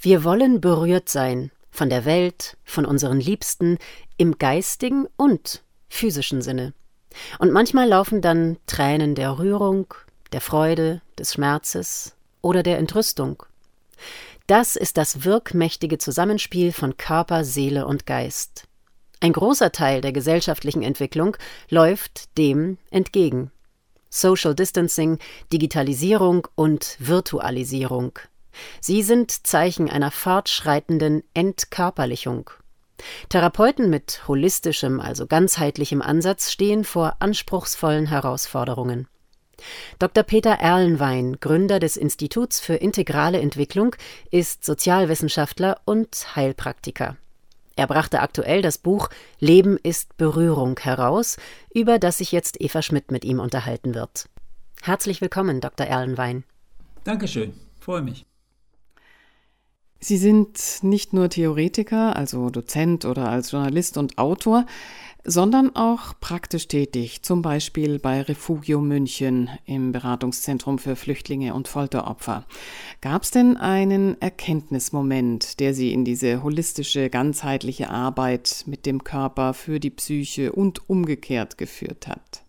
Wir wollen berührt sein von der Welt, von unseren Liebsten, im geistigen und physischen Sinne. Und manchmal laufen dann Tränen der Rührung, der Freude, des Schmerzes oder der Entrüstung. Das ist das wirkmächtige Zusammenspiel von Körper, Seele und Geist. Ein großer Teil der gesellschaftlichen Entwicklung läuft dem entgegen. Social Distancing, Digitalisierung und Virtualisierung. Sie sind Zeichen einer fortschreitenden Entkörperlichung. Therapeuten mit holistischem, also ganzheitlichem Ansatz stehen vor anspruchsvollen Herausforderungen. Dr. Peter Erlenwein, Gründer des Instituts für integrale Entwicklung, ist Sozialwissenschaftler und Heilpraktiker. Er brachte aktuell das Buch Leben ist Berührung heraus, über das sich jetzt Eva Schmidt mit ihm unterhalten wird. Herzlich willkommen, Dr. Erlenwein. Dankeschön, freue mich. Sie sind nicht nur Theoretiker, also Dozent oder als Journalist und Autor, sondern auch praktisch tätig, zum Beispiel bei Refugio München im Beratungszentrum für Flüchtlinge und Folteropfer. Gab es denn einen Erkenntnismoment, der Sie in diese holistische, ganzheitliche Arbeit mit dem Körper für die Psyche und umgekehrt geführt hat?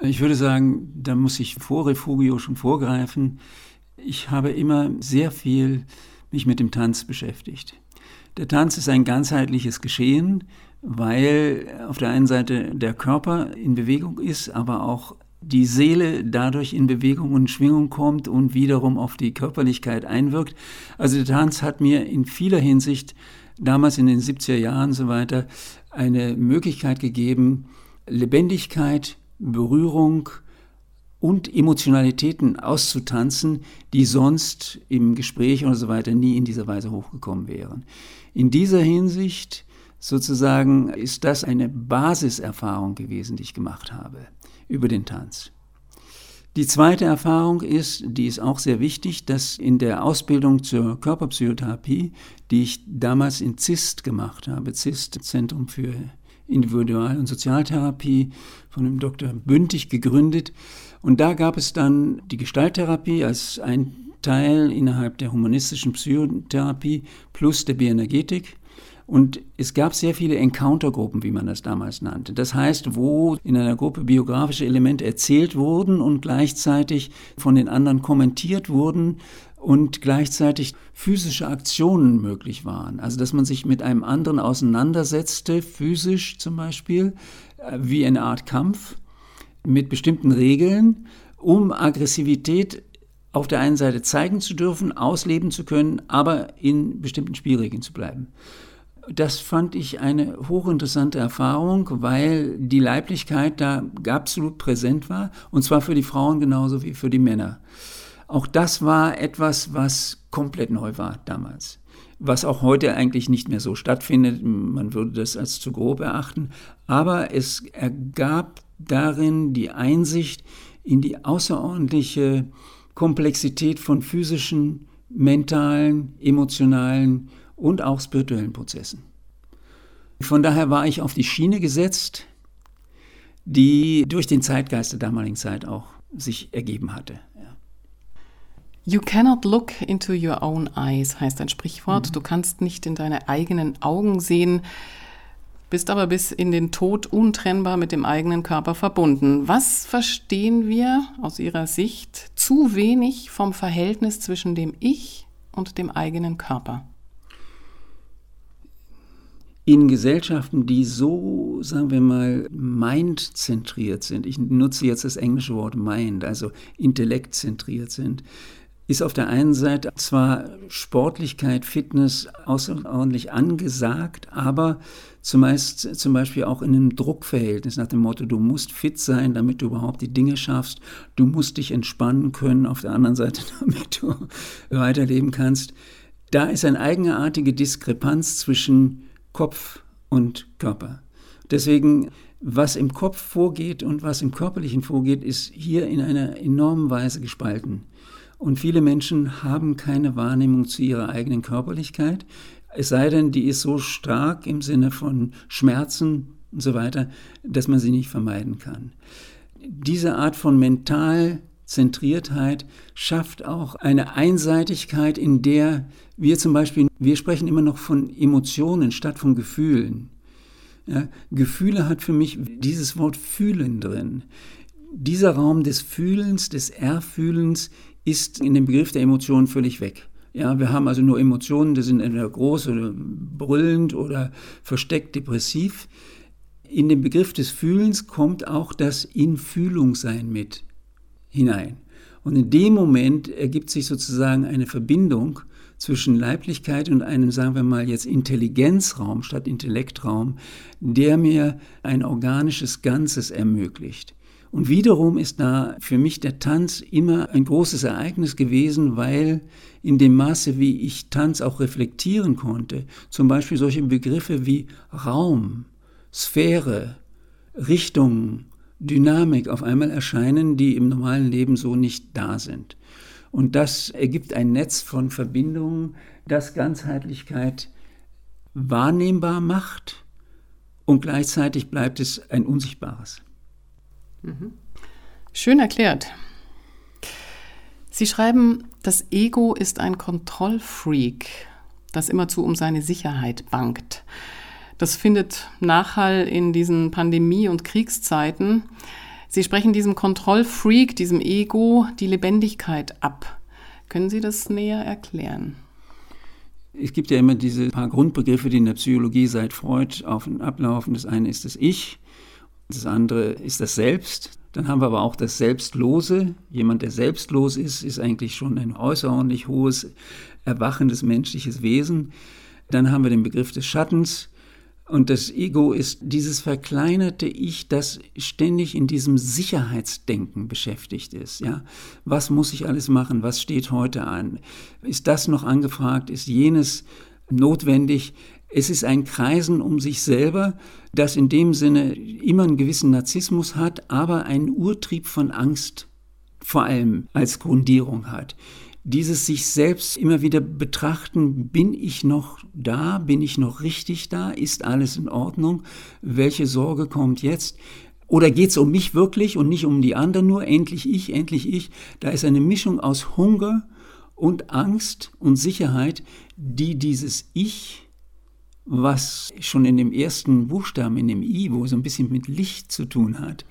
Ich würde sagen, da muss ich vor Refugio schon vorgreifen. Ich habe immer sehr viel mich mit dem Tanz beschäftigt. Der Tanz ist ein ganzheitliches Geschehen, weil auf der einen Seite der Körper in Bewegung ist, aber auch die Seele dadurch in Bewegung und Schwingung kommt und wiederum auf die Körperlichkeit einwirkt. Also der Tanz hat mir in vieler Hinsicht damals in den 70er Jahren so weiter eine Möglichkeit gegeben, Lebendigkeit, Berührung und Emotionalitäten auszutanzen, die sonst im Gespräch oder so weiter nie in dieser Weise hochgekommen wären. In dieser Hinsicht sozusagen ist das eine Basiserfahrung gewesen, die ich gemacht habe über den Tanz. Die zweite Erfahrung ist, die ist auch sehr wichtig, dass in der Ausbildung zur Körperpsychotherapie, die ich damals in ZIST gemacht habe, ZIST, Zentrum für Individual- und Sozialtherapie, von dem Dr. Bündig gegründet. Und da gab es dann die Gestalttherapie als ein Teil innerhalb der humanistischen Psychotherapie plus der Bioenergetik. Und es gab sehr viele Encountergruppen, wie man das damals nannte. Das heißt, wo in einer Gruppe biografische Elemente erzählt wurden und gleichzeitig von den anderen kommentiert wurden und gleichzeitig physische Aktionen möglich waren. Also dass man sich mit einem anderen auseinandersetzte, physisch zum Beispiel, äh, wie eine Art Kampf mit bestimmten Regeln, um Aggressivität auf der einen Seite zeigen zu dürfen, ausleben zu können, aber in bestimmten Spielregeln zu bleiben. Das fand ich eine hochinteressante Erfahrung, weil die Leiblichkeit da absolut präsent war, und zwar für die Frauen genauso wie für die Männer. Auch das war etwas, was komplett neu war damals. Was auch heute eigentlich nicht mehr so stattfindet. Man würde das als zu grob erachten. Aber es ergab darin die Einsicht in die außerordentliche Komplexität von physischen, mentalen, emotionalen und auch spirituellen Prozessen. Von daher war ich auf die Schiene gesetzt, die durch den Zeitgeist der damaligen Zeit auch sich ergeben hatte. You cannot look into your own eyes heißt ein Sprichwort. Mhm. Du kannst nicht in deine eigenen Augen sehen bist aber bis in den Tod untrennbar mit dem eigenen Körper verbunden. Was verstehen wir aus Ihrer Sicht zu wenig vom Verhältnis zwischen dem Ich und dem eigenen Körper? In Gesellschaften, die so, sagen wir mal, mind-zentriert sind, ich nutze jetzt das englische Wort mind, also intellektzentriert sind, ist auf der einen Seite zwar Sportlichkeit, Fitness außerordentlich angesagt, aber zumeist zum Beispiel auch in einem Druckverhältnis nach dem Motto, du musst fit sein, damit du überhaupt die Dinge schaffst, du musst dich entspannen können, auf der anderen Seite, damit du weiterleben kannst. Da ist eine eigenartige Diskrepanz zwischen Kopf und Körper. Deswegen, was im Kopf vorgeht und was im Körperlichen vorgeht, ist hier in einer enormen Weise gespalten. Und viele Menschen haben keine Wahrnehmung zu ihrer eigenen Körperlichkeit, es sei denn, die ist so stark im Sinne von Schmerzen und so weiter, dass man sie nicht vermeiden kann. Diese Art von mental Zentriertheit schafft auch eine Einseitigkeit, in der wir zum Beispiel, wir sprechen immer noch von Emotionen statt von Gefühlen. Ja, Gefühle hat für mich dieses Wort fühlen drin. Dieser Raum des Fühlens, des Erfühlens ist in dem Begriff der Emotionen völlig weg. Ja, wir haben also nur Emotionen, die sind entweder groß oder brüllend oder versteckt depressiv. In den Begriff des Fühlens kommt auch das Infühlungsein mit hinein. Und in dem Moment ergibt sich sozusagen eine Verbindung zwischen Leiblichkeit und einem, sagen wir mal jetzt, Intelligenzraum statt Intellektraum, der mir ein organisches Ganzes ermöglicht. Und wiederum ist da für mich der Tanz immer ein großes Ereignis gewesen, weil in dem Maße, wie ich Tanz auch reflektieren konnte, zum Beispiel solche Begriffe wie Raum, Sphäre, Richtung, Dynamik auf einmal erscheinen, die im normalen Leben so nicht da sind. Und das ergibt ein Netz von Verbindungen, das Ganzheitlichkeit wahrnehmbar macht und gleichzeitig bleibt es ein Unsichtbares. Mhm. Schön erklärt. Sie schreiben, das Ego ist ein Kontrollfreak, das immerzu um seine Sicherheit bangt. Das findet Nachhall in diesen Pandemie- und Kriegszeiten. Sie sprechen diesem Kontrollfreak, diesem Ego, die Lebendigkeit ab. Können Sie das näher erklären? Es gibt ja immer diese paar Grundbegriffe, die in der Psychologie seit Freud auf und ablaufen. Das eine ist das Ich, das andere ist das Selbst. Dann haben wir aber auch das Selbstlose. Jemand, der selbstlos ist, ist eigentlich schon ein außerordentlich hohes, erwachendes menschliches Wesen. Dann haben wir den Begriff des Schattens. Und das Ego ist dieses verkleinerte Ich, das ständig in diesem Sicherheitsdenken beschäftigt ist. Ja? Was muss ich alles machen? Was steht heute an? Ist das noch angefragt? Ist jenes notwendig? Es ist ein Kreisen um sich selber, das in dem Sinne immer einen gewissen Narzissmus hat, aber einen Urtrieb von Angst vor allem als Grundierung hat. Dieses sich selbst immer wieder betrachten, bin ich noch da, bin ich noch richtig da, ist alles in Ordnung, welche Sorge kommt jetzt? Oder geht es um mich wirklich und nicht um die anderen nur, endlich ich, endlich ich? Da ist eine Mischung aus Hunger und Angst und Sicherheit, die dieses Ich was schon in dem ersten Buchstaben, in dem I, wo so ein bisschen mit Licht zu tun hat,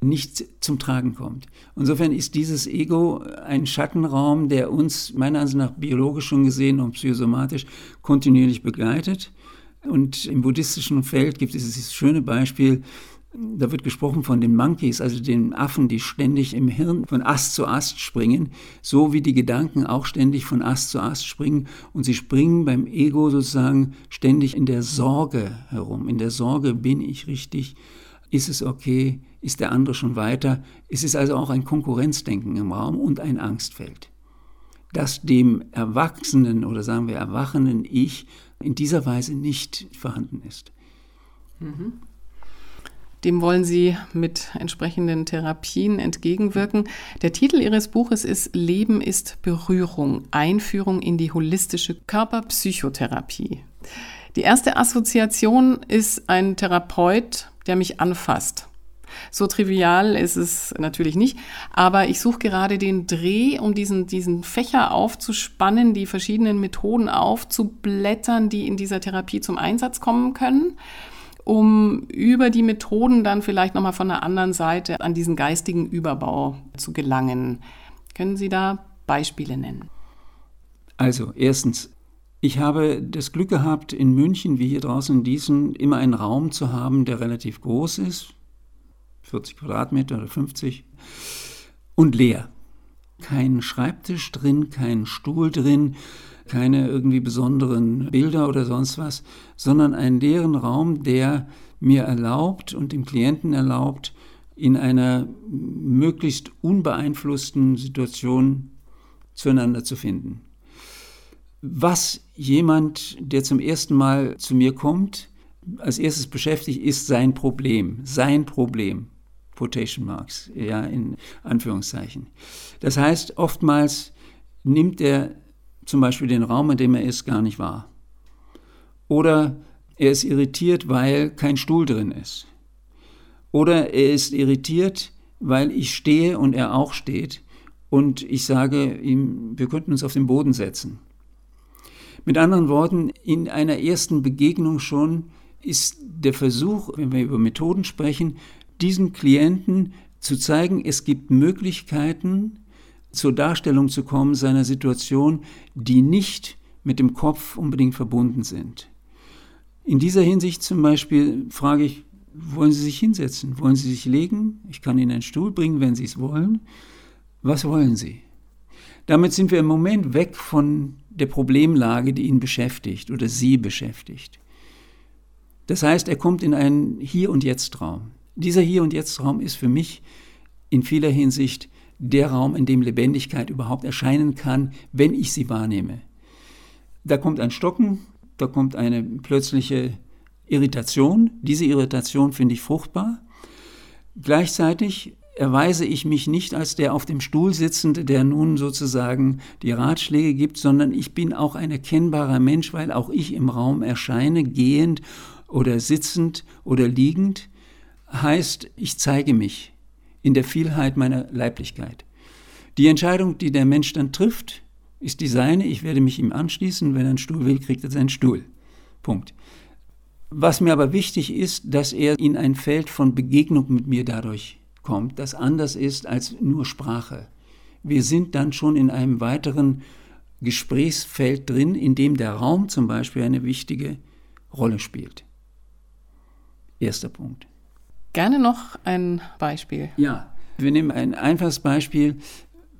nicht zum Tragen kommt. Insofern ist dieses Ego ein Schattenraum, der uns meiner Ansicht nach biologisch schon gesehen und psychosomatisch kontinuierlich begleitet. Und im buddhistischen Feld gibt es dieses schöne Beispiel, da wird gesprochen von den Monkeys, also den Affen, die ständig im Hirn von Ast zu Ast springen, so wie die Gedanken auch ständig von Ast zu Ast springen. Und sie springen beim Ego sozusagen ständig in der Sorge herum. In der Sorge, bin ich richtig? Ist es okay? Ist der andere schon weiter? Es ist also auch ein Konkurrenzdenken im Raum und ein Angstfeld, das dem erwachsenen oder sagen wir erwachenden Ich in dieser Weise nicht vorhanden ist. Mhm. Dem wollen Sie mit entsprechenden Therapien entgegenwirken. Der Titel Ihres Buches ist Leben ist Berührung, Einführung in die holistische Körperpsychotherapie. Die erste Assoziation ist ein Therapeut, der mich anfasst. So trivial ist es natürlich nicht, aber ich suche gerade den Dreh, um diesen, diesen Fächer aufzuspannen, die verschiedenen Methoden aufzublättern, die in dieser Therapie zum Einsatz kommen können um über die Methoden dann vielleicht nochmal von der anderen Seite an diesen geistigen Überbau zu gelangen. Können Sie da Beispiele nennen? Also, erstens, ich habe das Glück gehabt, in München, wie hier draußen in Diesen, immer einen Raum zu haben, der relativ groß ist, 40 Quadratmeter oder 50, und leer. Kein Schreibtisch drin, kein Stuhl drin, keine irgendwie besonderen Bilder oder sonst was, sondern einen leeren Raum, der mir erlaubt und dem Klienten erlaubt, in einer möglichst unbeeinflussten Situation zueinander zu finden. Was jemand, der zum ersten Mal zu mir kommt, als erstes beschäftigt, ist sein Problem. Sein Problem. Quotation Marks, ja, in Anführungszeichen. Das heißt, oftmals nimmt er zum Beispiel den Raum, in dem er ist, gar nicht wahr. Oder er ist irritiert, weil kein Stuhl drin ist. Oder er ist irritiert, weil ich stehe und er auch steht. und ich sage ihm, wir könnten uns auf den Boden setzen. Mit anderen Worten, in einer ersten Begegnung schon ist der Versuch, wenn wir über Methoden sprechen, diesen Klienten zu zeigen, es gibt Möglichkeiten, zur Darstellung zu kommen seiner Situation, die nicht mit dem Kopf unbedingt verbunden sind. In dieser Hinsicht zum Beispiel frage ich, wollen Sie sich hinsetzen? Wollen Sie sich legen? Ich kann Ihnen einen Stuhl bringen, wenn Sie es wollen. Was wollen Sie? Damit sind wir im Moment weg von der Problemlage, die ihn beschäftigt oder sie beschäftigt. Das heißt, er kommt in einen Hier- und Jetzt-Raum. Dieser Hier- und Jetzt-Raum ist für mich in vieler Hinsicht der Raum, in dem Lebendigkeit überhaupt erscheinen kann, wenn ich sie wahrnehme. Da kommt ein Stocken, da kommt eine plötzliche Irritation. Diese Irritation finde ich fruchtbar. Gleichzeitig erweise ich mich nicht als der auf dem Stuhl sitzende, der nun sozusagen die Ratschläge gibt, sondern ich bin auch ein erkennbarer Mensch, weil auch ich im Raum erscheine, gehend oder sitzend oder liegend, heißt, ich zeige mich in der Vielheit meiner Leiblichkeit. Die Entscheidung, die der Mensch dann trifft, ist die seine. Ich werde mich ihm anschließen. Wenn er einen Stuhl will, kriegt er seinen Stuhl. Punkt. Was mir aber wichtig ist, dass er in ein Feld von Begegnung mit mir dadurch kommt, das anders ist als nur Sprache. Wir sind dann schon in einem weiteren Gesprächsfeld drin, in dem der Raum zum Beispiel eine wichtige Rolle spielt. Erster Punkt. Gerne noch ein Beispiel. Ja, wir nehmen ein einfaches Beispiel.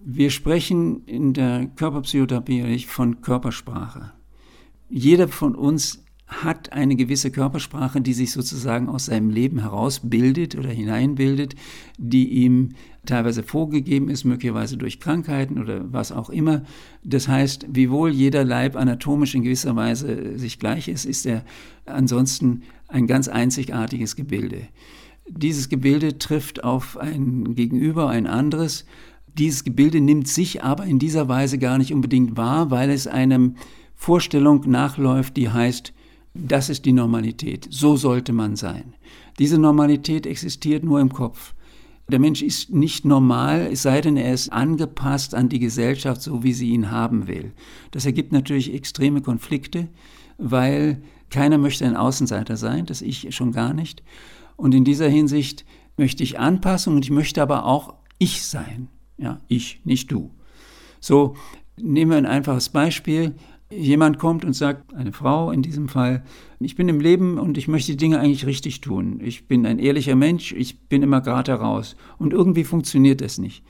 Wir sprechen in der Körperpsychotherapie von Körpersprache. Jeder von uns hat eine gewisse Körpersprache, die sich sozusagen aus seinem Leben herausbildet oder hineinbildet, die ihm teilweise vorgegeben ist, möglicherweise durch Krankheiten oder was auch immer. Das heißt, wiewohl jeder Leib anatomisch in gewisser Weise sich gleich ist, ist er ansonsten ein ganz einzigartiges Gebilde. Dieses Gebilde trifft auf ein Gegenüber, ein anderes. Dieses Gebilde nimmt sich aber in dieser Weise gar nicht unbedingt wahr, weil es einem Vorstellung nachläuft, die heißt, das ist die Normalität. So sollte man sein. Diese Normalität existiert nur im Kopf. Der Mensch ist nicht normal, es sei denn, er ist angepasst an die Gesellschaft, so wie sie ihn haben will. Das ergibt natürlich extreme Konflikte, weil keiner möchte ein Außenseiter sein, das ich schon gar nicht. Und in dieser Hinsicht möchte ich Anpassung und ich möchte aber auch ich sein. Ja, ich, nicht du. So, nehmen wir ein einfaches Beispiel jemand kommt und sagt, eine Frau in diesem Fall, ich bin im Leben und ich möchte die Dinge eigentlich richtig tun. Ich bin ein ehrlicher Mensch, ich bin immer gerade heraus. Und irgendwie funktioniert es nicht.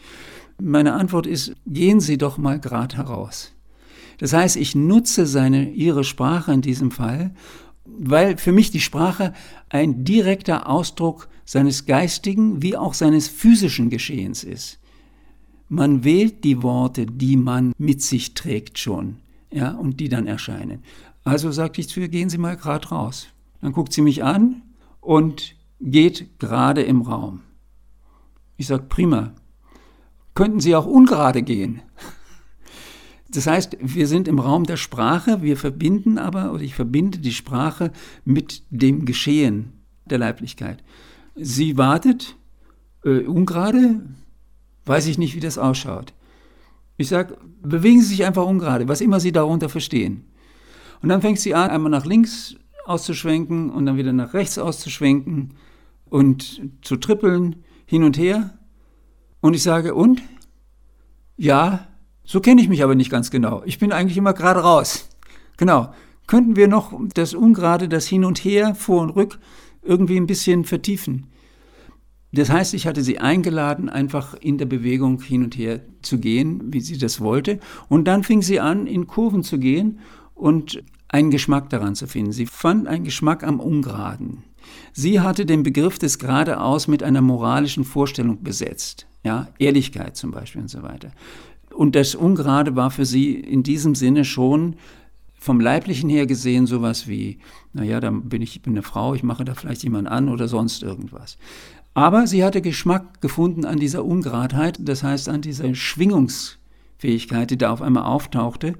Meine Antwort ist, gehen Sie doch mal gerade heraus. Das heißt, ich nutze seine, ihre Sprache in diesem Fall, weil für mich die Sprache ein direkter Ausdruck seines geistigen wie auch seines physischen Geschehens ist. Man wählt die Worte, die man mit sich trägt schon ja, und die dann erscheinen. Also sagte ich zu ihr, gehen Sie mal gerade raus. Dann guckt sie mich an und geht gerade im Raum. Ich sage, prima. Könnten Sie auch ungerade gehen? Das heißt, wir sind im Raum der Sprache, wir verbinden aber, oder ich verbinde die Sprache mit dem Geschehen der Leiblichkeit. Sie wartet, äh, ungerade, weiß ich nicht, wie das ausschaut. Ich sage, bewegen Sie sich einfach ungerade, was immer Sie darunter verstehen. Und dann fängt sie an, einmal nach links auszuschwenken und dann wieder nach rechts auszuschwenken und zu trippeln, hin und her. Und ich sage, und? Ja, so kenne ich mich aber nicht ganz genau. Ich bin eigentlich immer gerade raus. Genau. Könnten wir noch das Ungerade, das Hin und Her, Vor und Rück irgendwie ein bisschen vertiefen? Das heißt, ich hatte sie eingeladen, einfach in der Bewegung hin und her zu gehen, wie sie das wollte. Und dann fing sie an, in Kurven zu gehen und einen Geschmack daran zu finden. Sie fand einen Geschmack am Ungeraden. Sie hatte den Begriff des Geradeaus mit einer moralischen Vorstellung besetzt. Ja, Ehrlichkeit zum Beispiel und so weiter. Und das Ungerade war für sie in diesem Sinne schon vom Leiblichen her gesehen sowas wie, naja, dann bin ich, ich bin eine Frau, ich mache da vielleicht jemand an oder sonst irgendwas. Aber sie hatte Geschmack gefunden an dieser Ungeradheit, das heißt an dieser Schwingungsfähigkeit, die da auf einmal auftauchte.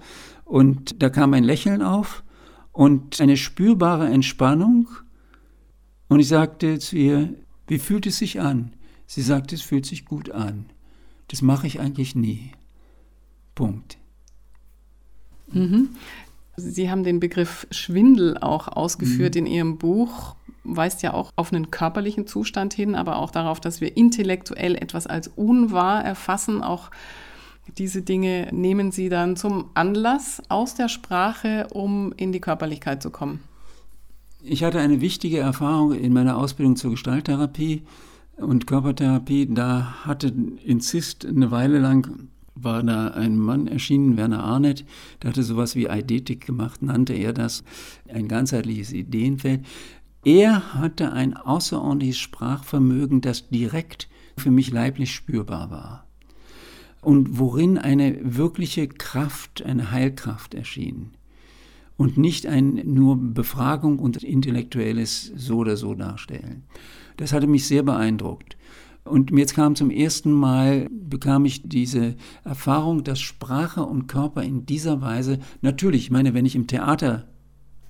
Und da kam ein Lächeln auf und eine spürbare Entspannung. Und ich sagte zu ihr, wie fühlt es sich an? Sie sagte, es fühlt sich gut an. Das mache ich eigentlich nie. Punkt. Mhm. Sie haben den Begriff Schwindel auch ausgeführt mhm. in Ihrem Buch, weist ja auch auf einen körperlichen Zustand hin, aber auch darauf, dass wir intellektuell etwas als unwahr erfassen. Auch diese Dinge nehmen Sie dann zum Anlass aus der Sprache, um in die Körperlichkeit zu kommen. Ich hatte eine wichtige Erfahrung in meiner Ausbildung zur Gestalttherapie und Körpertherapie. Da hatte in Zist eine Weile lang war da ein Mann erschienen, Werner Arnett, der hatte sowas wie Eidetik gemacht, nannte er das, ein ganzheitliches Ideenfeld. Er hatte ein außerordentliches Sprachvermögen, das direkt für mich leiblich spürbar war und worin eine wirkliche Kraft, eine Heilkraft erschien und nicht ein nur Befragung und intellektuelles so oder so darstellen. Das hatte mich sehr beeindruckt. Und jetzt kam zum ersten Mal, bekam ich diese Erfahrung, dass Sprache und Körper in dieser Weise, natürlich, ich meine, wenn ich im Theater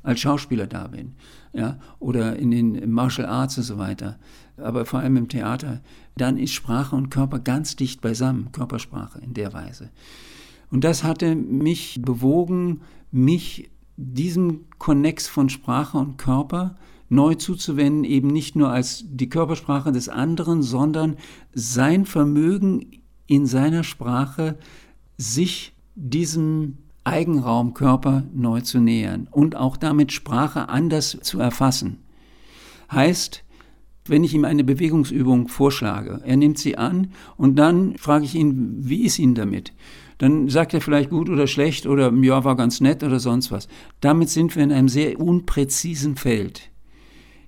als Schauspieler da bin, ja, oder in den Martial Arts und so weiter, aber vor allem im Theater, dann ist Sprache und Körper ganz dicht beisammen, Körpersprache in der Weise. Und das hatte mich bewogen, mich diesem Konnex von Sprache und Körper neu zuzuwenden, eben nicht nur als die Körpersprache des anderen, sondern sein Vermögen in seiner Sprache, sich diesem Eigenraumkörper neu zu nähern und auch damit Sprache anders zu erfassen. Heißt, wenn ich ihm eine Bewegungsübung vorschlage, er nimmt sie an und dann frage ich ihn, wie ist Ihnen damit? Dann sagt er vielleicht gut oder schlecht oder ja, war ganz nett oder sonst was. Damit sind wir in einem sehr unpräzisen Feld.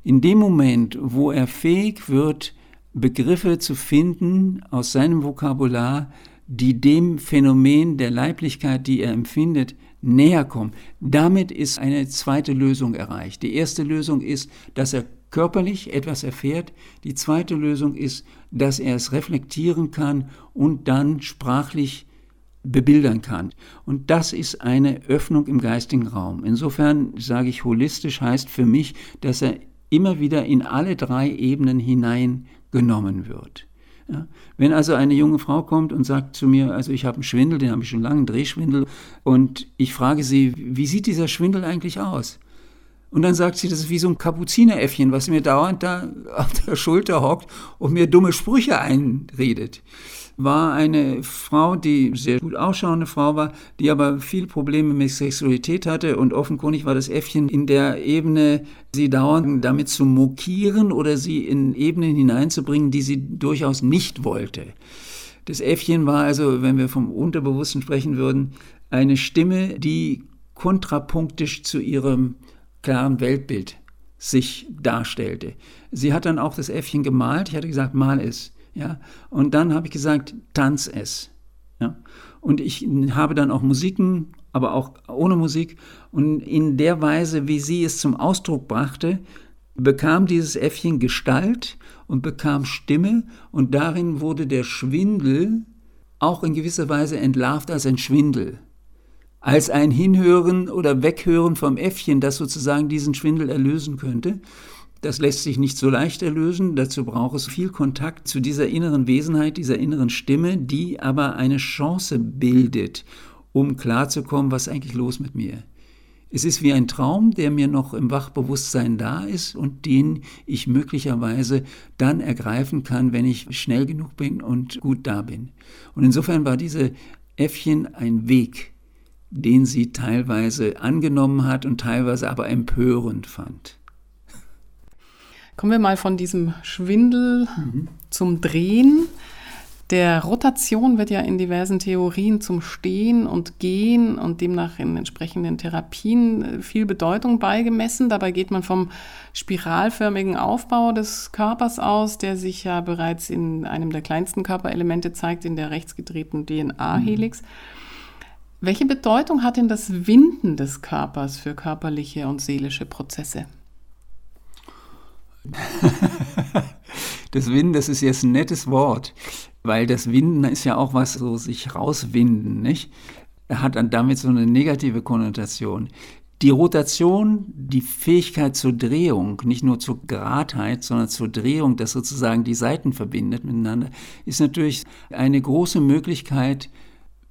In dem Moment, wo er fähig wird, Begriffe zu finden aus seinem Vokabular, die dem Phänomen der Leiblichkeit, die er empfindet, näher kommen. Damit ist eine zweite Lösung erreicht. Die erste Lösung ist, dass er körperlich etwas erfährt. Die zweite Lösung ist, dass er es reflektieren kann und dann sprachlich bebildern kann. Und das ist eine Öffnung im geistigen Raum. Insofern sage ich, holistisch heißt für mich, dass er immer wieder in alle drei Ebenen hineingenommen wird. Ja? Wenn also eine junge Frau kommt und sagt zu mir, also ich habe einen Schwindel, den habe ich schon lange, einen Drehschwindel, und ich frage sie, wie sieht dieser Schwindel eigentlich aus? Und dann sagt sie, das ist wie so ein Kapuzineräffchen, was mir dauernd da auf der Schulter hockt und mir dumme Sprüche einredet war eine Frau, die sehr gut ausschauende Frau war, die aber viele Probleme mit Sexualität hatte und offenkundig war das Äffchen in der Ebene, sie dauernd damit zu mokieren oder sie in Ebenen hineinzubringen, die sie durchaus nicht wollte. Das Äffchen war also, wenn wir vom Unterbewussten sprechen würden, eine Stimme, die kontrapunktisch zu ihrem klaren Weltbild sich darstellte. Sie hat dann auch das Äffchen gemalt. Ich hatte gesagt, mal es. Ja? Und dann habe ich gesagt, tanz es. Ja? Und ich habe dann auch Musiken, aber auch ohne Musik. Und in der Weise, wie sie es zum Ausdruck brachte, bekam dieses Äffchen Gestalt und bekam Stimme und darin wurde der Schwindel auch in gewisser Weise entlarvt als ein Schwindel. Als ein Hinhören oder Weghören vom Äffchen, das sozusagen diesen Schwindel erlösen könnte. Das lässt sich nicht so leicht erlösen. Dazu braucht es viel Kontakt zu dieser inneren Wesenheit, dieser inneren Stimme, die aber eine Chance bildet, um klarzukommen, was ist eigentlich los mit mir. Es ist wie ein Traum, der mir noch im Wachbewusstsein da ist und den ich möglicherweise dann ergreifen kann, wenn ich schnell genug bin und gut da bin. Und insofern war diese Äffchen ein Weg, den sie teilweise angenommen hat und teilweise aber empörend fand. Kommen wir mal von diesem Schwindel mhm. zum Drehen. Der Rotation wird ja in diversen Theorien zum Stehen und Gehen und demnach in entsprechenden Therapien äh, viel Bedeutung beigemessen. Dabei geht man vom spiralförmigen Aufbau des Körpers aus, der sich ja bereits in einem der kleinsten Körperelemente zeigt, in der rechtsgedrehten DNA-Helix. Mhm. Welche Bedeutung hat denn das Winden des Körpers für körperliche und seelische Prozesse? das Winden, das ist jetzt ein nettes Wort, weil das Winden ist ja auch was, so sich rauswinden, nicht? Hat dann damit so eine negative Konnotation. Die Rotation, die Fähigkeit zur Drehung, nicht nur zur Geradheit, sondern zur Drehung, das sozusagen die Seiten verbindet miteinander, ist natürlich eine große Möglichkeit,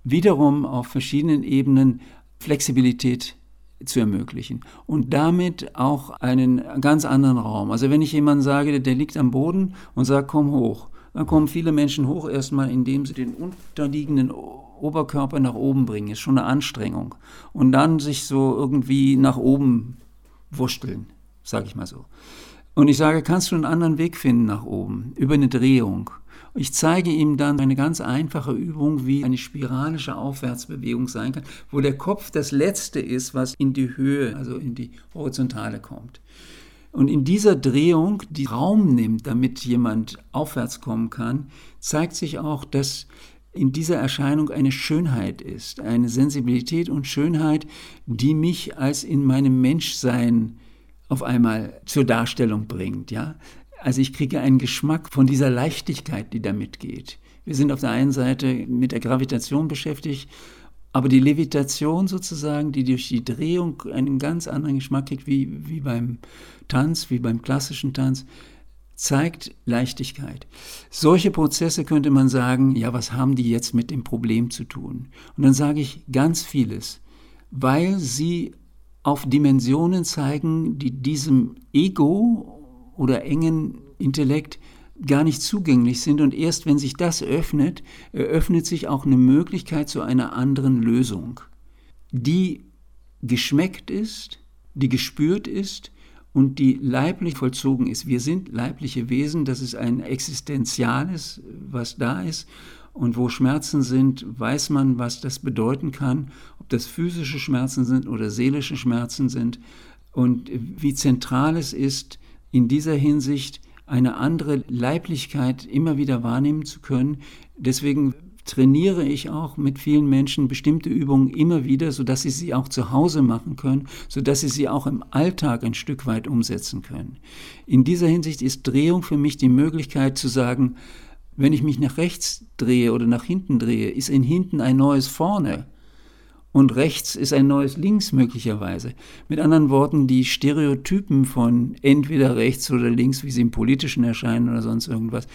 wiederum auf verschiedenen Ebenen Flexibilität zu ermöglichen und damit auch einen ganz anderen Raum. Also wenn ich jemandem sage, der liegt am Boden und sagt, komm hoch, dann kommen viele Menschen hoch erstmal, indem sie den unterliegenden Oberkörper nach oben bringen, ist schon eine Anstrengung. Und dann sich so irgendwie nach oben wursteln, sage ich mal so. Und ich sage, kannst du einen anderen Weg finden nach oben, über eine Drehung. Ich zeige ihm dann eine ganz einfache Übung, wie eine spiralische Aufwärtsbewegung sein kann, wo der Kopf das Letzte ist, was in die Höhe, also in die Horizontale kommt. Und in dieser Drehung, die Raum nimmt, damit jemand aufwärts kommen kann, zeigt sich auch, dass in dieser Erscheinung eine Schönheit ist, eine Sensibilität und Schönheit, die mich als in meinem Menschsein auf einmal zur Darstellung bringt, ja. Also ich kriege einen Geschmack von dieser Leichtigkeit, die da mitgeht. Wir sind auf der einen Seite mit der Gravitation beschäftigt, aber die Levitation sozusagen, die durch die Drehung einen ganz anderen Geschmack kriegt, wie, wie beim Tanz, wie beim klassischen Tanz, zeigt Leichtigkeit. Solche Prozesse könnte man sagen, ja, was haben die jetzt mit dem Problem zu tun? Und dann sage ich ganz vieles, weil sie auf Dimensionen zeigen, die diesem Ego oder engen Intellekt gar nicht zugänglich sind. Und erst wenn sich das öffnet, eröffnet sich auch eine Möglichkeit zu einer anderen Lösung, die geschmeckt ist, die gespürt ist und die leiblich vollzogen ist. Wir sind leibliche Wesen, das ist ein Existenziales, was da ist. Und wo Schmerzen sind, weiß man, was das bedeuten kann, ob das physische Schmerzen sind oder seelische Schmerzen sind. Und wie zentral es ist, in dieser Hinsicht eine andere Leiblichkeit immer wieder wahrnehmen zu können. Deswegen trainiere ich auch mit vielen Menschen bestimmte Übungen immer wieder, sodass sie sie auch zu Hause machen können, sodass sie sie auch im Alltag ein Stück weit umsetzen können. In dieser Hinsicht ist Drehung für mich die Möglichkeit zu sagen, wenn ich mich nach rechts drehe oder nach hinten drehe, ist in hinten ein neues vorne und rechts ist ein neues links möglicherweise. Mit anderen Worten, die Stereotypen von entweder rechts oder links, wie sie im politischen erscheinen oder sonst irgendwas,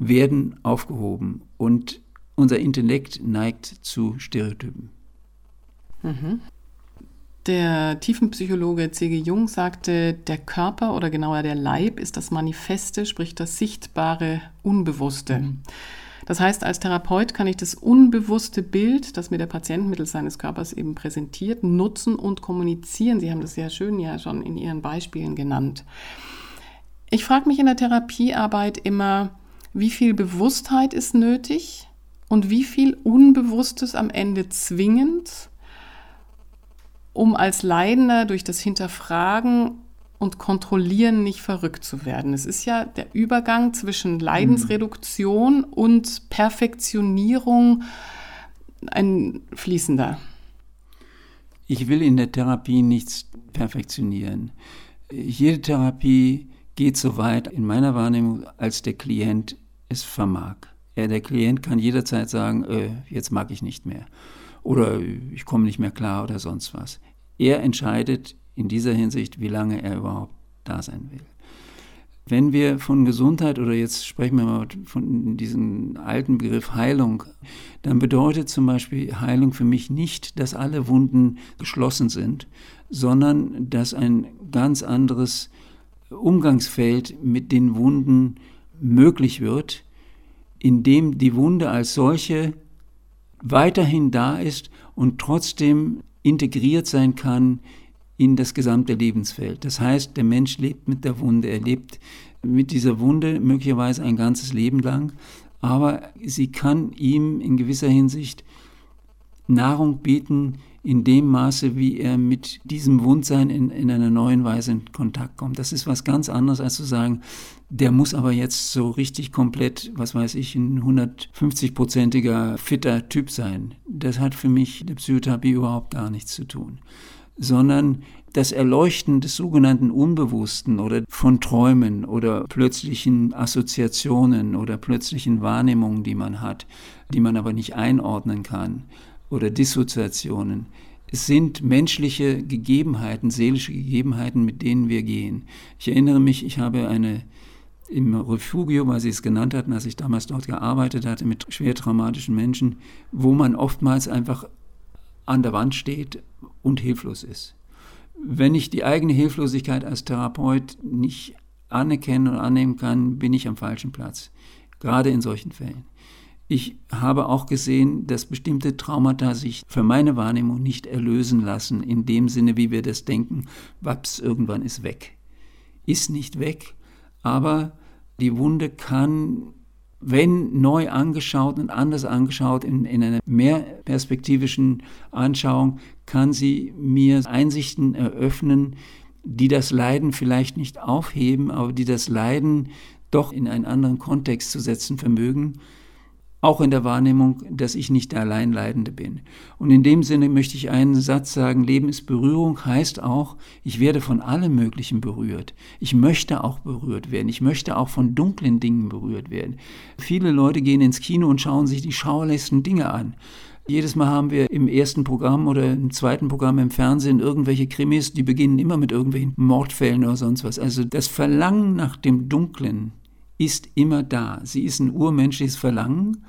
werden aufgehoben und unser Intellekt neigt zu Stereotypen. Mhm. Der Tiefenpsychologe C.G. Jung sagte, der Körper oder genauer der Leib ist das Manifeste, sprich das sichtbare Unbewusste. Mhm. Das heißt, als Therapeut kann ich das unbewusste Bild, das mir der Patient mittels seines Körpers eben präsentiert, nutzen und kommunizieren. Sie haben das sehr schön ja schon in Ihren Beispielen genannt. Ich frage mich in der Therapiearbeit immer, wie viel Bewusstheit ist nötig? und wie viel Unbewusstes am Ende zwingend, um als Leidender durch das Hinterfragen und Kontrollieren nicht verrückt zu werden. Es ist ja der Übergang zwischen Leidensreduktion mhm. und Perfektionierung ein fließender. Ich will in der Therapie nichts perfektionieren. Jede Therapie geht so weit in meiner Wahrnehmung, als der Klient es vermag. Ja, der Klient kann jederzeit sagen, äh, jetzt mag ich nicht mehr oder ich komme nicht mehr klar oder sonst was. Er entscheidet in dieser Hinsicht, wie lange er überhaupt da sein will. Wenn wir von Gesundheit oder jetzt sprechen wir mal von diesem alten Begriff Heilung, dann bedeutet zum Beispiel Heilung für mich nicht, dass alle Wunden geschlossen sind, sondern dass ein ganz anderes Umgangsfeld mit den Wunden möglich wird, in dem die Wunde als solche weiterhin da ist und trotzdem integriert sein kann in das gesamte Lebensfeld. Das heißt, der Mensch lebt mit der Wunde, er lebt mit dieser Wunde möglicherweise ein ganzes Leben lang, aber sie kann ihm in gewisser Hinsicht Nahrung bieten, in dem Maße, wie er mit diesem Wundsein in, in einer neuen Weise in Kontakt kommt. Das ist was ganz anderes, als zu sagen, der muss aber jetzt so richtig komplett, was weiß ich, ein 150-prozentiger fitter Typ sein. Das hat für mich der Psychotherapie überhaupt gar nichts zu tun. Sondern das Erleuchten des sogenannten Unbewussten oder von Träumen oder plötzlichen Assoziationen oder plötzlichen Wahrnehmungen, die man hat, die man aber nicht einordnen kann, oder Dissoziationen es sind menschliche Gegebenheiten, seelische Gegebenheiten, mit denen wir gehen. Ich erinnere mich, ich habe eine im Refugio, weil Sie es genannt hatten, als ich damals dort gearbeitet hatte mit schwer traumatischen Menschen, wo man oftmals einfach an der Wand steht und hilflos ist. Wenn ich die eigene Hilflosigkeit als Therapeut nicht anerkennen und annehmen kann, bin ich am falschen Platz, gerade in solchen Fällen. Ich habe auch gesehen, dass bestimmte Traumata sich für meine Wahrnehmung nicht erlösen lassen, in dem Sinne, wie wir das denken, waps, irgendwann ist weg. Ist nicht weg, aber die Wunde kann, wenn neu angeschaut und anders angeschaut, in, in einer mehr perspektivischen Anschauung, kann sie mir Einsichten eröffnen, die das Leiden vielleicht nicht aufheben, aber die das Leiden doch in einen anderen Kontext zu setzen vermögen auch in der Wahrnehmung, dass ich nicht der Alleinleidende bin. Und in dem Sinne möchte ich einen Satz sagen, Leben ist Berührung, heißt auch, ich werde von allem Möglichen berührt. Ich möchte auch berührt werden. Ich möchte auch von dunklen Dingen berührt werden. Viele Leute gehen ins Kino und schauen sich die schauerlichsten Dinge an. Jedes Mal haben wir im ersten Programm oder im zweiten Programm im Fernsehen irgendwelche Krimis, die beginnen immer mit irgendwelchen Mordfällen oder sonst was. Also das Verlangen nach dem Dunklen, ist immer da. Sie ist ein urmenschliches Verlangen,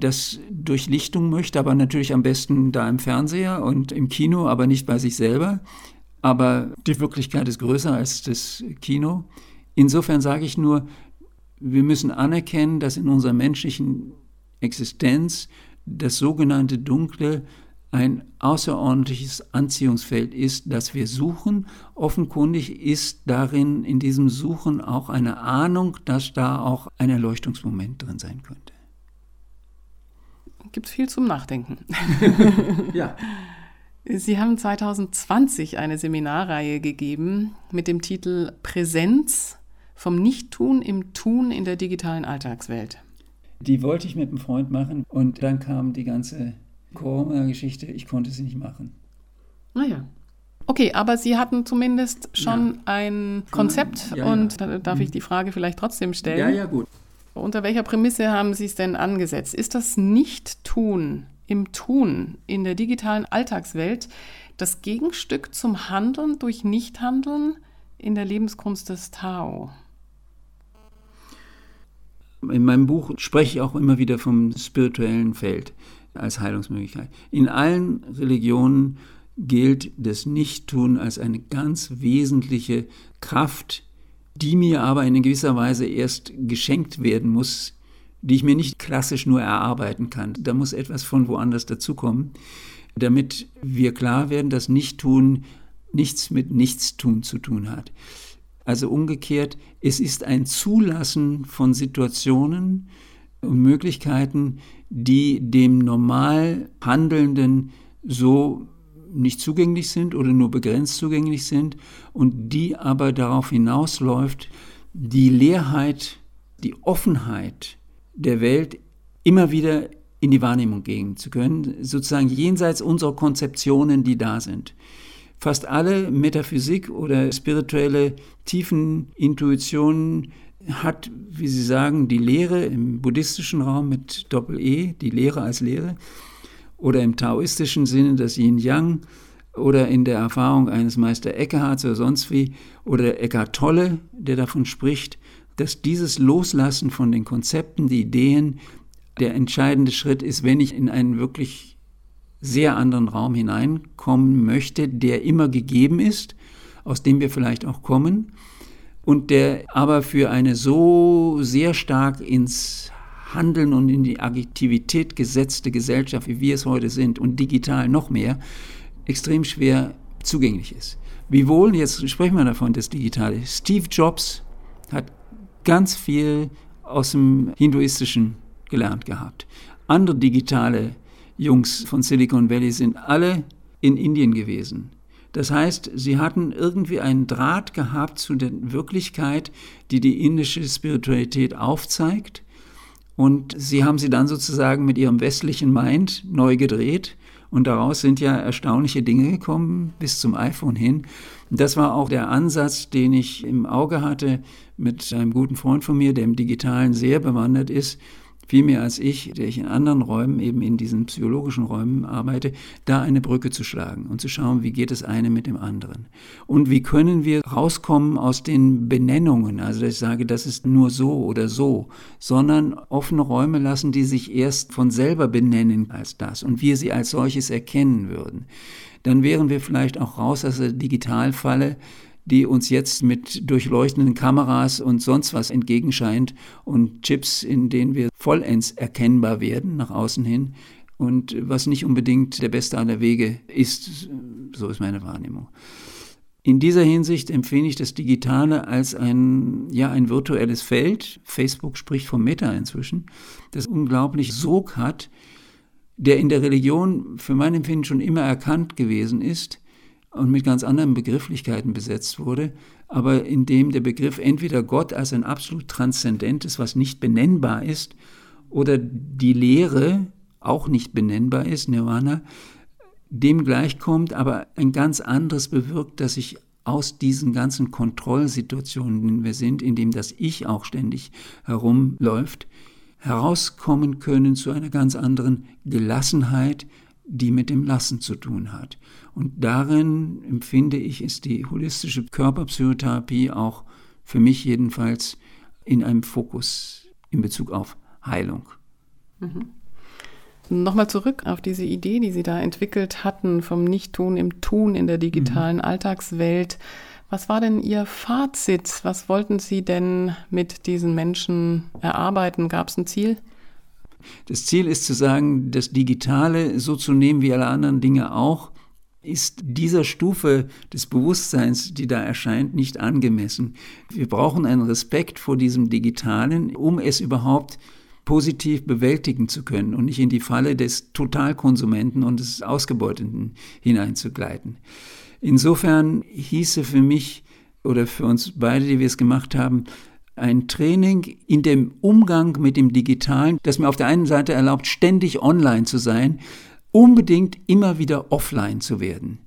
das Durchlichtung möchte, aber natürlich am besten da im Fernseher und im Kino, aber nicht bei sich selber. Aber die Wirklichkeit ist größer als das Kino. Insofern sage ich nur, wir müssen anerkennen, dass in unserer menschlichen Existenz das sogenannte Dunkle ein außerordentliches Anziehungsfeld ist, das wir suchen. Offenkundig ist darin, in diesem Suchen auch eine Ahnung, dass da auch ein Erleuchtungsmoment drin sein könnte. Gibt viel zum Nachdenken. ja. Sie haben 2020 eine Seminarreihe gegeben mit dem Titel Präsenz vom Nichttun im Tun in der digitalen Alltagswelt. Die wollte ich mit einem Freund machen und dann kam die ganze Corona-Geschichte, ich konnte sie nicht machen. Naja. Okay, aber Sie hatten zumindest schon ja. ein Konzept ja, ja, und da darf ich mhm. die Frage vielleicht trotzdem stellen. Ja, ja, gut. Unter welcher Prämisse haben Sie es denn angesetzt? Ist das Nicht-Tun im Tun in der digitalen Alltagswelt das Gegenstück zum Handeln durch Nichthandeln in der Lebenskunst des Tao? In meinem Buch spreche ich auch immer wieder vom spirituellen Feld als Heilungsmöglichkeit. In allen Religionen gilt das Nichttun als eine ganz wesentliche Kraft, die mir aber in gewisser Weise erst geschenkt werden muss, die ich mir nicht klassisch nur erarbeiten kann. Da muss etwas von woanders dazukommen, damit wir klar werden, dass Nichttun nichts mit Nichtstun zu tun hat. Also umgekehrt, es ist ein Zulassen von Situationen Möglichkeiten, die dem normal Handelnden so nicht zugänglich sind oder nur begrenzt zugänglich sind und die aber darauf hinausläuft, die Leerheit, die Offenheit der Welt immer wieder in die Wahrnehmung gehen zu können, sozusagen jenseits unserer Konzeptionen, die da sind. Fast alle Metaphysik oder spirituelle tiefen Intuitionen hat, wie Sie sagen, die Lehre im buddhistischen Raum mit Doppel-E, die Lehre als Lehre, oder im taoistischen Sinne das Yin-Yang, oder in der Erfahrung eines Meister Eckharts oder sonst wie, oder Eckhart Tolle, der davon spricht, dass dieses Loslassen von den Konzepten, die Ideen, der entscheidende Schritt ist, wenn ich in einen wirklich sehr anderen Raum hineinkommen möchte, der immer gegeben ist, aus dem wir vielleicht auch kommen, und der aber für eine so sehr stark ins Handeln und in die Aktivität gesetzte Gesellschaft, wie wir es heute sind, und digital noch mehr, extrem schwer zugänglich ist. Wiewohl, jetzt sprechen wir davon, das Digitale. Steve Jobs hat ganz viel aus dem Hinduistischen gelernt gehabt. Andere digitale Jungs von Silicon Valley sind alle in Indien gewesen. Das heißt, sie hatten irgendwie einen Draht gehabt zu der Wirklichkeit, die die indische Spiritualität aufzeigt. Und sie haben sie dann sozusagen mit ihrem westlichen Mind neu gedreht. Und daraus sind ja erstaunliche Dinge gekommen, bis zum iPhone hin. Das war auch der Ansatz, den ich im Auge hatte mit einem guten Freund von mir, der im Digitalen sehr bewandert ist, viel mehr als ich, der ich in anderen Räumen, eben in diesen psychologischen Räumen arbeite, da eine Brücke zu schlagen und zu schauen, wie geht das eine mit dem anderen. Und wie können wir rauskommen aus den Benennungen, also dass ich sage, das ist nur so oder so, sondern offene Räume lassen, die sich erst von selber benennen als das und wir sie als solches erkennen würden. Dann wären wir vielleicht auch raus aus der Digitalfalle, die uns jetzt mit durchleuchtenden Kameras und sonst was entgegenscheint und Chips, in denen wir vollends erkennbar werden nach außen hin und was nicht unbedingt der beste aller Wege ist, so ist meine Wahrnehmung. In dieser Hinsicht empfinde ich das Digitale als ein, ja, ein virtuelles Feld. Facebook spricht vom Meta inzwischen, das unglaublich Sog hat, der in der Religion für mein Empfinden schon immer erkannt gewesen ist, und mit ganz anderen Begrifflichkeiten besetzt wurde, aber in dem der Begriff entweder Gott als ein absolut transzendentes, was nicht benennbar ist, oder die Lehre auch nicht benennbar ist, Nirvana, dem gleichkommt, aber ein ganz anderes bewirkt, dass sich aus diesen ganzen Kontrollsituationen, in denen wir sind, in dem das Ich auch ständig herumläuft, herauskommen können zu einer ganz anderen Gelassenheit, die mit dem Lassen zu tun hat. Und darin empfinde ich, ist die holistische Körperpsychotherapie auch für mich jedenfalls in einem Fokus in Bezug auf Heilung. Mhm. Nochmal zurück auf diese Idee, die Sie da entwickelt hatten vom Nichttun im Tun in der digitalen mhm. Alltagswelt. Was war denn Ihr Fazit? Was wollten Sie denn mit diesen Menschen erarbeiten? Gab es ein Ziel? Das Ziel ist zu sagen, das Digitale so zu nehmen wie alle anderen Dinge auch, ist dieser Stufe des Bewusstseins, die da erscheint, nicht angemessen. Wir brauchen einen Respekt vor diesem Digitalen, um es überhaupt positiv bewältigen zu können und nicht in die Falle des Totalkonsumenten und des Ausgebeutenden hineinzugleiten. Insofern hieße für mich oder für uns beide, die wir es gemacht haben, ein Training in dem Umgang mit dem Digitalen, das mir auf der einen Seite erlaubt, ständig online zu sein, unbedingt immer wieder offline zu werden,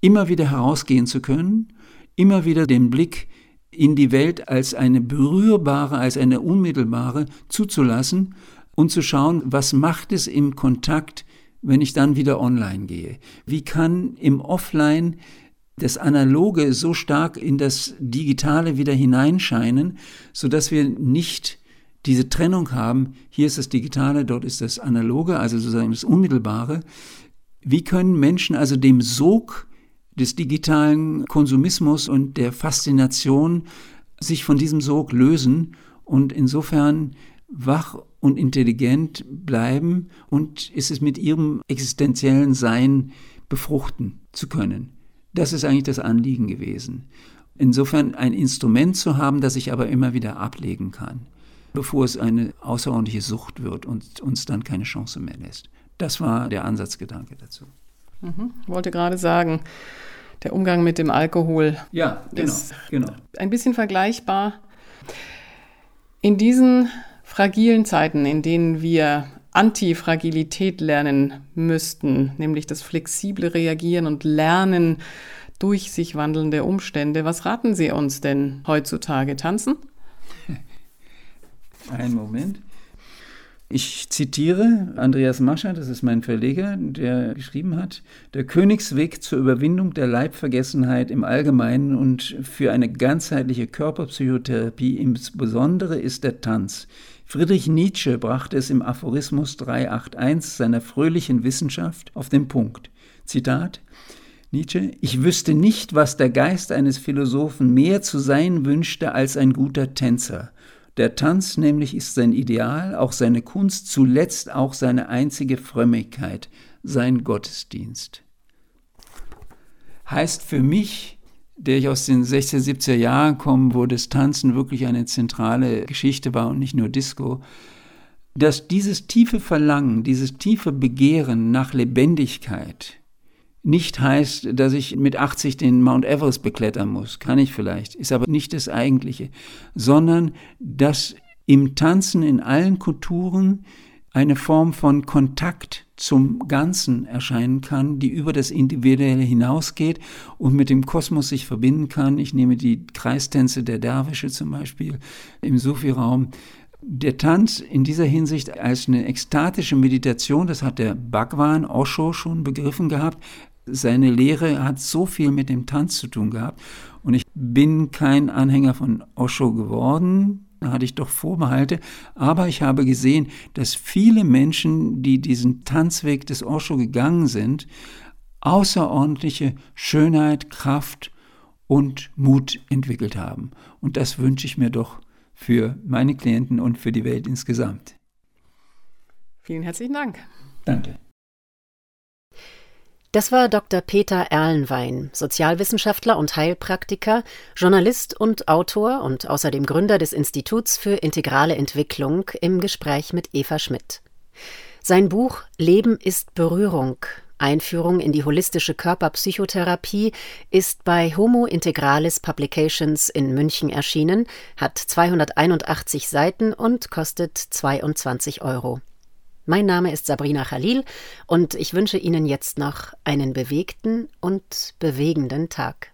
immer wieder herausgehen zu können, immer wieder den Blick in die Welt als eine berührbare, als eine unmittelbare zuzulassen und zu schauen, was macht es im Kontakt, wenn ich dann wieder online gehe? Wie kann im Offline das Analoge so stark in das Digitale wieder hineinscheinen, sodass wir nicht diese Trennung haben, hier ist das Digitale, dort ist das Analoge, also sozusagen das Unmittelbare. Wie können Menschen also dem Sog des digitalen Konsumismus und der Faszination sich von diesem Sog lösen und insofern wach und intelligent bleiben und ist es mit ihrem existenziellen Sein befruchten zu können. Das ist eigentlich das Anliegen gewesen. Insofern ein Instrument zu haben, das ich aber immer wieder ablegen kann, bevor es eine außerordentliche Sucht wird und uns dann keine Chance mehr lässt. Das war der Ansatzgedanke dazu. Mhm. Wollte gerade sagen, der Umgang mit dem Alkohol ja, genau, ist genau. ein bisschen vergleichbar. In diesen fragilen Zeiten, in denen wir Antifragilität lernen müssten, nämlich das flexible Reagieren und Lernen durch sich wandelnde Umstände. Was raten Sie uns denn heutzutage? Tanzen? Einen Moment. Ich zitiere Andreas Mascher, das ist mein Verleger, der geschrieben hat, der Königsweg zur Überwindung der Leibvergessenheit im Allgemeinen und für eine ganzheitliche Körperpsychotherapie insbesondere ist der Tanz. Friedrich Nietzsche brachte es im Aphorismus 381 seiner fröhlichen Wissenschaft auf den Punkt. Zitat Nietzsche, ich wüsste nicht, was der Geist eines Philosophen mehr zu sein wünschte als ein guter Tänzer. Der Tanz nämlich ist sein Ideal, auch seine Kunst, zuletzt auch seine einzige Frömmigkeit, sein Gottesdienst. Heißt für mich, der ich aus den 60er, 70er Jahren komme, wo das Tanzen wirklich eine zentrale Geschichte war und nicht nur Disco, dass dieses tiefe Verlangen, dieses tiefe Begehren nach Lebendigkeit nicht heißt, dass ich mit 80 den Mount Everest beklettern muss, kann ich vielleicht, ist aber nicht das Eigentliche, sondern dass im Tanzen in allen Kulturen eine Form von Kontakt zum Ganzen erscheinen kann, die über das Individuelle hinausgeht und mit dem Kosmos sich verbinden kann. Ich nehme die Kreistänze der Derwische zum Beispiel im Sufi-Raum Der Tanz in dieser Hinsicht als eine ekstatische Meditation, das hat der Bhagwan Osho schon begriffen gehabt. Seine Lehre hat so viel mit dem Tanz zu tun gehabt. Und ich bin kein Anhänger von Osho geworden, da hatte ich doch Vorbehalte, aber ich habe gesehen, dass viele Menschen, die diesen Tanzweg des Osho gegangen sind, außerordentliche Schönheit, Kraft und Mut entwickelt haben. Und das wünsche ich mir doch für meine Klienten und für die Welt insgesamt. Vielen herzlichen Dank. Danke. Das war Dr. Peter Erlenwein, Sozialwissenschaftler und Heilpraktiker, Journalist und Autor und außerdem Gründer des Instituts für integrale Entwicklung im Gespräch mit Eva Schmidt. Sein Buch Leben ist Berührung Einführung in die holistische Körperpsychotherapie ist bei Homo Integralis Publications in München erschienen, hat 281 Seiten und kostet 22 Euro. Mein Name ist Sabrina Khalil und ich wünsche Ihnen jetzt noch einen bewegten und bewegenden Tag.